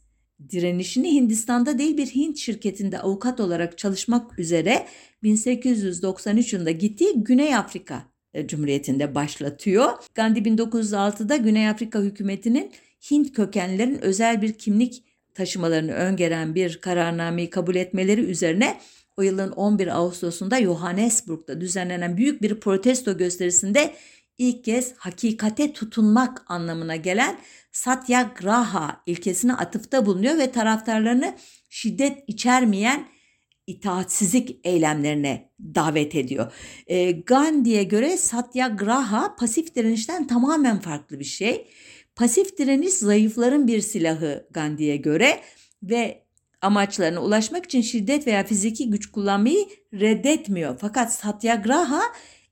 direnişini Hindistan'da değil bir Hint şirketinde avukat olarak çalışmak üzere 1893 yılında gittiği Güney Afrika e, Cumhuriyeti'nde başlatıyor. Gandhi 1906'da Güney Afrika hükümetinin Hint kökenlilerin özel bir kimlik taşımalarını öngören bir kararnameyi kabul etmeleri üzerine o yılın 11 Ağustos'unda Johannesburg'da düzenlenen büyük bir protesto gösterisinde ilk kez hakikate tutunmak anlamına gelen Satyagraha ilkesine atıfta bulunuyor ve taraftarlarını şiddet içermeyen itaatsizlik eylemlerine davet ediyor. E, Gandhi'ye göre Satyagraha pasif direnişten tamamen farklı bir şey. Pasif direniş zayıfların bir silahı Gandhi'ye göre ve amaçlarına ulaşmak için şiddet veya fiziki güç kullanmayı reddetmiyor. Fakat Satyagraha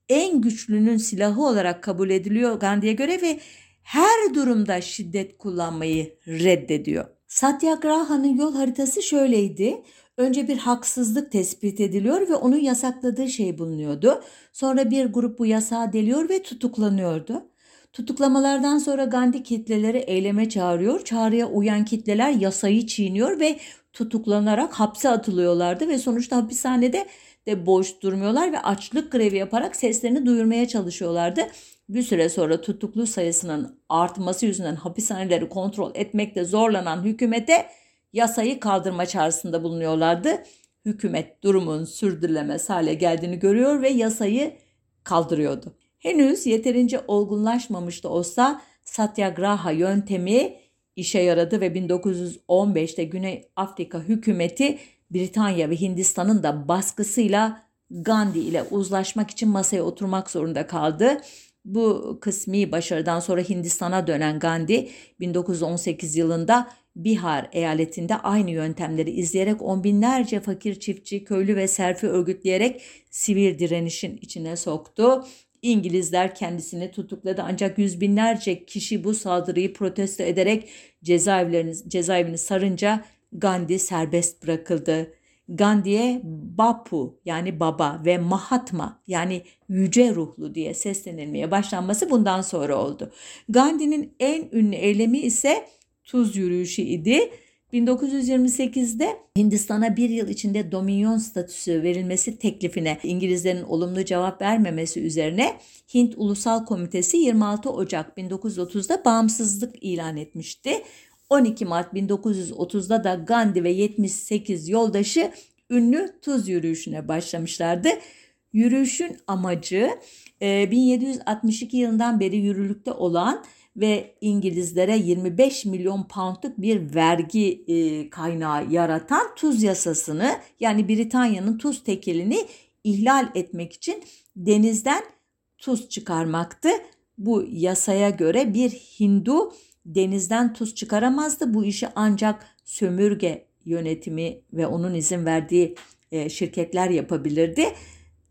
en güçlünün silahı olarak kabul ediliyor Gandhi'ye göre ve her durumda şiddet kullanmayı reddediyor. Satyagraha'nın yol haritası şöyleydi. Önce bir haksızlık tespit ediliyor ve onun yasakladığı şey bulunuyordu. Sonra bir grup bu yasağı deliyor ve tutuklanıyordu. Tutuklamalardan sonra Gandhi kitleleri eyleme çağırıyor. Çağrıya uyan kitleler yasayı çiğniyor ve tutuklanarak hapse atılıyorlardı ve sonuçta hapishanede de boş durmuyorlar ve açlık grevi yaparak seslerini duyurmaya çalışıyorlardı. Bir süre sonra tutuklu sayısının artması yüzünden hapishaneleri kontrol etmekte zorlanan hükümete yasayı kaldırma çağrısında bulunuyorlardı. Hükümet durumun sürdürülemez hale geldiğini görüyor ve yasayı kaldırıyordu. Henüz yeterince olgunlaşmamış da olsa Satyagraha yöntemi işe yaradı ve 1915'te Güney Afrika hükümeti Britanya ve Hindistan'ın da baskısıyla Gandhi ile uzlaşmak için masaya oturmak zorunda kaldı. Bu kısmi başarıdan sonra Hindistan'a dönen Gandhi 1918 yılında Bihar eyaletinde aynı yöntemleri izleyerek on binlerce fakir çiftçi, köylü ve serfi örgütleyerek sivil direnişin içine soktu. İngilizler kendisini tutukladı ancak yüz binlerce kişi bu saldırıyı protesto ederek cezaevlerini, cezaevini sarınca Gandhi serbest bırakıldı. Gandhi'ye Bapu yani baba ve Mahatma yani yüce ruhlu diye seslenilmeye başlanması bundan sonra oldu. Gandhi'nin en ünlü eylemi ise tuz yürüyüşü idi. 1928'de Hindistan'a bir yıl içinde dominyon statüsü verilmesi teklifine İngilizlerin olumlu cevap vermemesi üzerine Hint Ulusal Komitesi 26 Ocak 1930'da bağımsızlık ilan etmişti. 12 Mart 1930'da da Gandhi ve 78 yoldaşı ünlü tuz yürüyüşüne başlamışlardı. Yürüyüşün amacı 1762 yılından beri yürürlükte olan ve İngilizlere 25 milyon poundluk bir vergi e, kaynağı yaratan tuz yasasını yani Britanya'nın tuz tekelini ihlal etmek için denizden tuz çıkarmaktı. Bu yasaya göre bir Hindu denizden tuz çıkaramazdı. Bu işi ancak sömürge yönetimi ve onun izin verdiği e, şirketler yapabilirdi.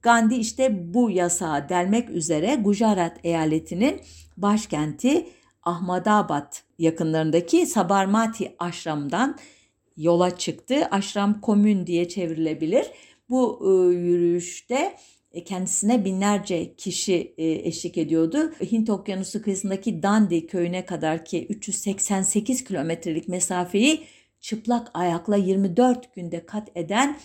Gandhi işte bu yasağı delmek üzere Gujarat eyaletinin başkenti Ahmadabad yakınlarındaki Sabarmati Aşram'dan yola çıktı. Aşram komün diye çevrilebilir. Bu e, yürüyüşte e, kendisine binlerce kişi e, eşlik ediyordu. Hint Okyanusu kıyısındaki Dandi köyüne kadar ki 388 kilometrelik mesafeyi çıplak ayakla 24 günde kat eden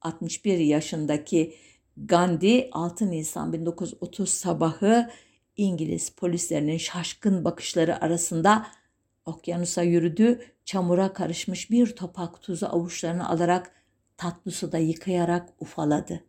61 yaşındaki Gandhi 6 Nisan 1930 sabahı İngiliz polislerinin şaşkın bakışları arasında okyanusa yürüdü, çamura karışmış bir topak tuzu avuçlarını alarak tatlı suda yıkayarak ufaladı.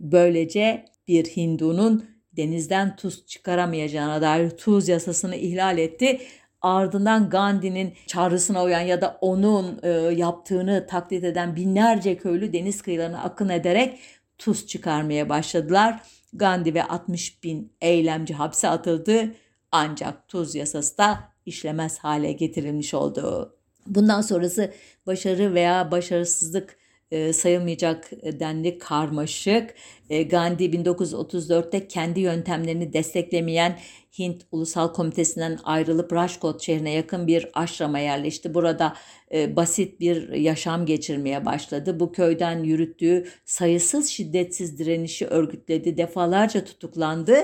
Böylece bir Hindu'nun denizden tuz çıkaramayacağına dair tuz yasasını ihlal etti. Ardından Gandhi'nin çağrısına uyan ya da onun e, yaptığını taklit eden binlerce köylü deniz kıyılarına akın ederek tuz çıkarmaya başladılar. Gandhi ve 60 bin eylemci hapse atıldı ancak tuz yasası da işlemez hale getirilmiş oldu. Bundan sonrası başarı veya başarısızlık e, sayılmayacak denli karmaşık. E, Gandhi 1934'te kendi yöntemlerini desteklemeyen Hint Ulusal Komitesi'nden ayrılıp Rajkot şehrine yakın bir aşrama yerleşti. Burada e, basit bir yaşam geçirmeye başladı. Bu köyden yürüttüğü sayısız şiddetsiz direnişi örgütledi. Defalarca tutuklandı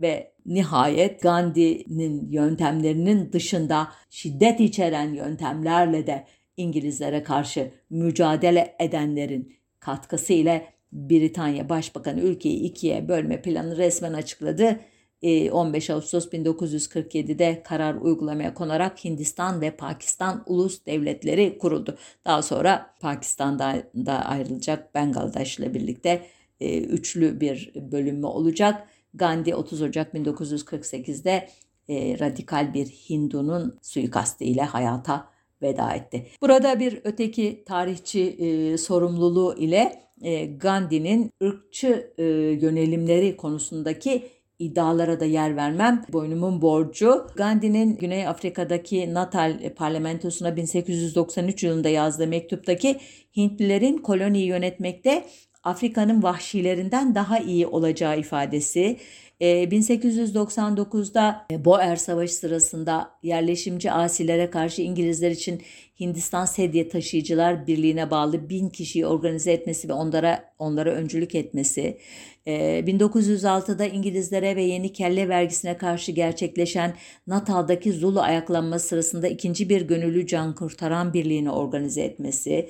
ve nihayet Gandhi'nin yöntemlerinin dışında şiddet içeren yöntemlerle de İngilizlere karşı mücadele edenlerin katkısı ile Britanya Başbakanı ülkeyi ikiye bölme planı resmen açıkladı. 15 ee, Ağustos 1947'de karar uygulamaya konarak Hindistan ve Pakistan ulus devletleri kuruldu. Daha sonra Pakistan'da da ayrılacak Bangladeş ile birlikte e, üçlü bir bölünme olacak. Gandhi 30 Ocak 1948'de e, radikal bir Hindu'nun suikastı ile hayata veda etti. Burada bir öteki tarihçi e, sorumluluğu ile e, Gandhi'nin ırkçı e, yönelimleri konusundaki iddialara da yer vermem boynumun borcu. Gandhi'nin Güney Afrika'daki Natal parlamentosuna 1893 yılında yazdığı mektuptaki Hintlilerin koloniyi yönetmekte Afrika'nın vahşilerinden daha iyi olacağı ifadesi, 1899'da ee, Boer Savaşı sırasında yerleşimci asilere karşı İngilizler için Hindistan Sedye Taşıyıcılar Birliği'ne bağlı bin kişiyi organize etmesi ve onlara onlara öncülük etmesi, 1906'da ee, İngilizlere ve Yeni Kelle vergisine karşı gerçekleşen Natal'daki Zulu ayaklanma sırasında ikinci bir gönüllü can kurtaran birliğini organize etmesi,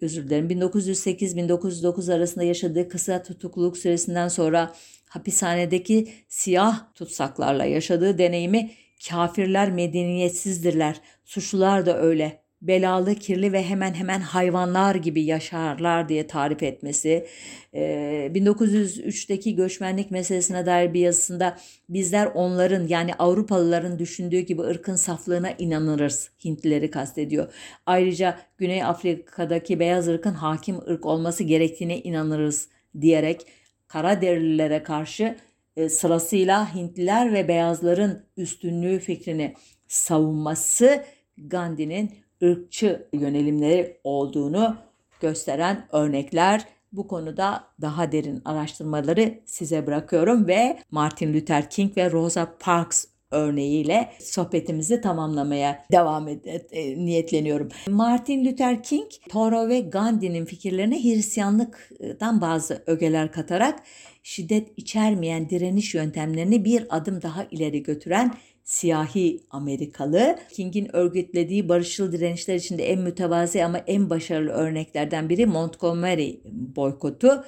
özür dilerim 1908-1909 arasında yaşadığı kısa tutukluluk süresinden sonra hapishanedeki siyah tutsaklarla yaşadığı deneyimi kafirler medeniyetsizdirler, suçlular da öyle belalı, kirli ve hemen hemen hayvanlar gibi yaşarlar diye tarif etmesi. Ee, 1903'teki göçmenlik meselesine dair bir yazısında bizler onların yani Avrupalıların düşündüğü gibi ırkın saflığına inanırız. Hintlileri kastediyor. Ayrıca Güney Afrika'daki beyaz ırkın hakim ırk olması gerektiğine inanırız diyerek Karaderililere karşı e, sırasıyla Hintliler ve beyazların üstünlüğü fikrini savunması Gandhi'nin ırkçı yönelimleri olduğunu gösteren örnekler. Bu konuda daha derin araştırmaları size bırakıyorum ve Martin Luther King ve Rosa Parks örneğiyle sohbetimizi tamamlamaya devam et, e, niyetleniyorum. Martin Luther King, Thoreau ve Gandhi'nin fikirlerine Hristiyanlıktan bazı ögeler katarak şiddet içermeyen direniş yöntemlerini bir adım daha ileri götüren siyahi Amerikalı. King'in örgütlediği barışçıl direnişler içinde en mütevazi ama en başarılı örneklerden biri Montgomery boykotu.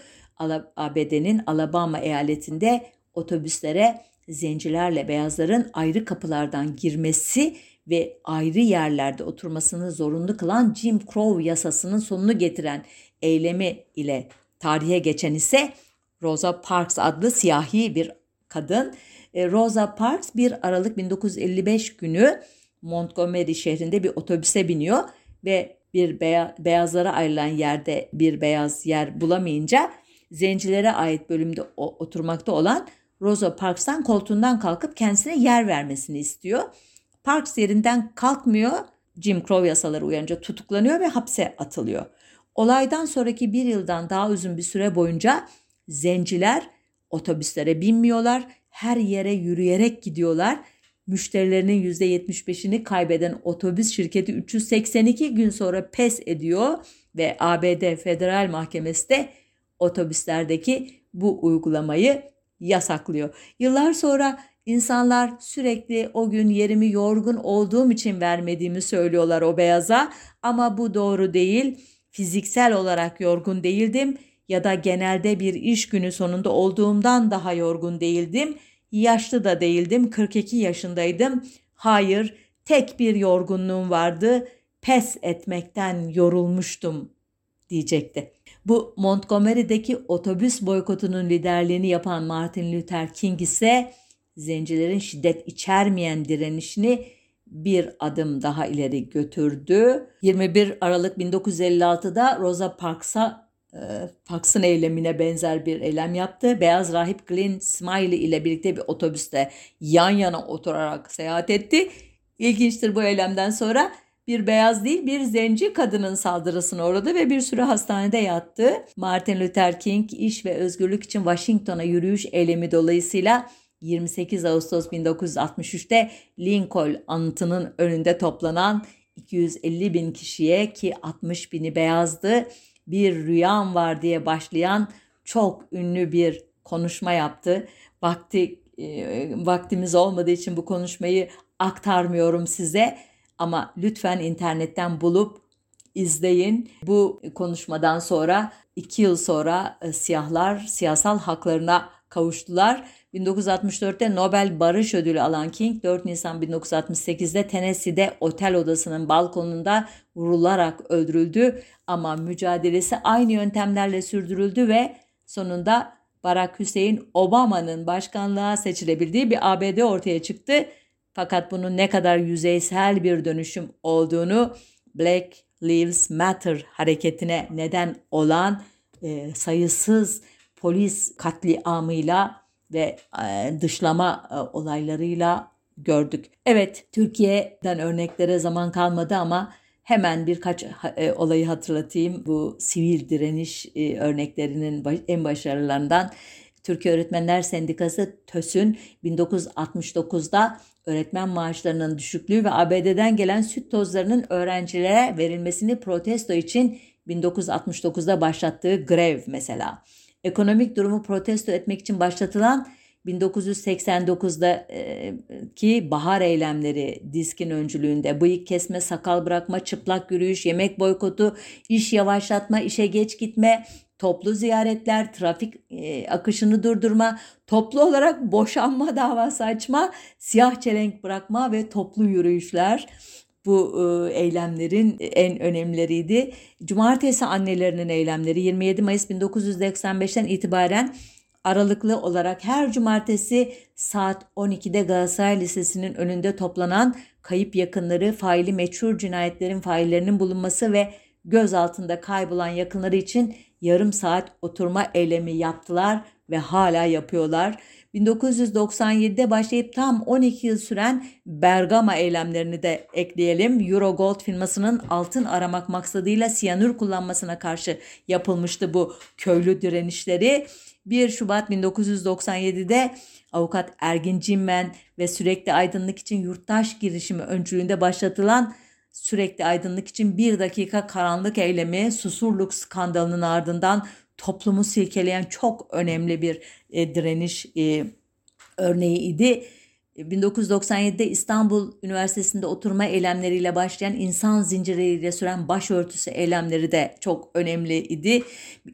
ABD'nin Alabama eyaletinde otobüslere zencilerle beyazların ayrı kapılardan girmesi ve ayrı yerlerde oturmasını zorunlu kılan Jim Crow yasasının sonunu getiren eylemi ile tarihe geçen ise Rosa Parks adlı siyahi bir kadın. E, Rosa Parks 1 Aralık 1955 günü Montgomery şehrinde bir otobüse biniyor ve bir beyazlara ayrılan yerde bir beyaz yer bulamayınca zencilere ait bölümde oturmakta olan Rosa Parks'tan koltuğundan kalkıp kendisine yer vermesini istiyor. Parks yerinden kalkmıyor. Jim Crow yasaları uyarınca tutuklanıyor ve hapse atılıyor. Olaydan sonraki bir yıldan daha uzun bir süre boyunca zenciler otobüslere binmiyorlar her yere yürüyerek gidiyorlar. Müşterilerinin %75'ini kaybeden otobüs şirketi 382 gün sonra pes ediyor ve ABD Federal Mahkemesi de otobüslerdeki bu uygulamayı yasaklıyor. Yıllar sonra insanlar sürekli o gün yerimi yorgun olduğum için vermediğimi söylüyorlar o beyaza ama bu doğru değil. Fiziksel olarak yorgun değildim ya da genelde bir iş günü sonunda olduğumdan daha yorgun değildim. Yaşlı da değildim, 42 yaşındaydım. Hayır, tek bir yorgunluğum vardı. Pes etmekten yorulmuştum diyecekti. Bu Montgomery'deki otobüs boykotunun liderliğini yapan Martin Luther King ise zencilerin şiddet içermeyen direnişini bir adım daha ileri götürdü. 21 Aralık 1956'da Rosa Parks'a Parks'ın ee, eylemine benzer bir eylem yaptı. Beyaz rahip Glenn Smiley ile birlikte bir otobüste yan yana oturarak seyahat etti. İlginçtir bu eylemden sonra bir beyaz değil bir zenci kadının saldırısına uğradı ve bir süre hastanede yattı. Martin Luther King iş ve özgürlük için Washington'a yürüyüş eylemi dolayısıyla 28 Ağustos 1963'te Lincoln anıtının önünde toplanan 250 bin kişiye ki 60 bini beyazdı bir rüyam var diye başlayan çok ünlü bir konuşma yaptı. Vakti e, vaktimiz olmadığı için bu konuşmayı aktarmıyorum size ama lütfen internetten bulup izleyin. Bu konuşmadan sonra iki yıl sonra e, siyahlar siyasal haklarına kavuştular 1964'te Nobel Barış Ödülü alan King 4 Nisan 1968'de Tennessee'de otel odasının balkonunda vurularak öldürüldü ama mücadelesi aynı yöntemlerle sürdürüldü ve sonunda Barack Hüseyin Obama'nın başkanlığa seçilebildiği bir ABD ortaya çıktı. Fakat bunun ne kadar yüzeysel bir dönüşüm olduğunu Black Lives Matter hareketine neden olan e, sayısız polis katliamıyla ve e, dışlama e, olaylarıyla gördük. Evet Türkiye'den örneklere zaman kalmadı ama hemen birkaç e, olayı hatırlatayım. Bu sivil direniş örneklerinin en başarılarından Türkiye Öğretmenler Sendikası TÖS'ün 1969'da öğretmen maaşlarının düşüklüğü ve ABD'den gelen süt tozlarının öğrencilere verilmesini protesto için 1969'da başlattığı grev mesela. Ekonomik durumu protesto etmek için başlatılan 1989'da ki bahar eylemleri diskin öncülüğünde bıyık kesme, sakal bırakma, çıplak yürüyüş, yemek boykotu, iş yavaşlatma, işe geç gitme, toplu ziyaretler, trafik e, akışını durdurma, toplu olarak boşanma davası açma, siyah çelenk bırakma ve toplu yürüyüşler bu e, eylemlerin en önemlileriydi. Cumartesi annelerinin eylemleri 27 Mayıs 1995'ten itibaren aralıklı olarak her cumartesi saat 12'de Galatasaray Lisesi'nin önünde toplanan kayıp yakınları, faili meçhul cinayetlerin faillerinin bulunması ve gözaltında kaybolan yakınları için yarım saat oturma eylemi yaptılar ve hala yapıyorlar. 1997'de başlayıp tam 12 yıl süren Bergama eylemlerini de ekleyelim. Eurogold firmasının altın aramak maksadıyla siyanür kullanmasına karşı yapılmıştı bu köylü direnişleri. 1 Şubat 1997'de avukat Ergin Cimmen ve Sürekli Aydınlık için Yurttaş girişimi öncülüğünde başlatılan Sürekli Aydınlık için bir dakika karanlık eylemi Susurluk skandalının ardından toplumu silkeleyen çok önemli bir e, direniş e, örneği idi. 1997'de İstanbul Üniversitesi'nde oturma eylemleriyle başlayan insan zincirleriyle süren başörtüsü eylemleri de çok önemli idi.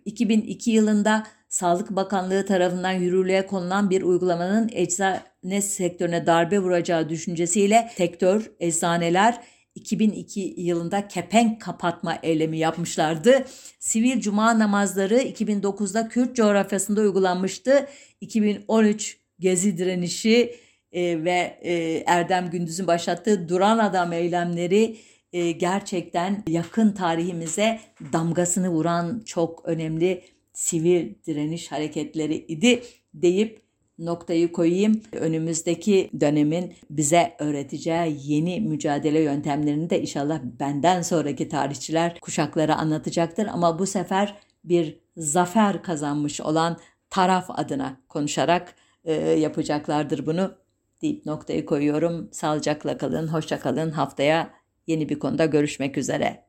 2002 yılında Sağlık Bakanlığı tarafından yürürlüğe konulan bir uygulamanın eczane sektörüne darbe vuracağı düşüncesiyle sektör, eczaneler 2002 yılında kepenk kapatma eylemi yapmışlardı. Sivil cuma namazları 2009'da Kürt coğrafyasında uygulanmıştı. 2013 Gezi direnişi e, ve e, Erdem Gündüz'ün başlattığı Duran Adam eylemleri e, gerçekten yakın tarihimize damgasını vuran çok önemli sivil direniş hareketleri idi deyip noktayı koyayım. Önümüzdeki dönemin bize öğreteceği yeni mücadele yöntemlerini de inşallah benden sonraki tarihçiler kuşaklara anlatacaktır. Ama bu sefer bir zafer kazanmış olan taraf adına konuşarak e, yapacaklardır bunu deyip noktayı koyuyorum. Sağlıcakla kalın, hoşça kalın. Haftaya yeni bir konuda görüşmek üzere.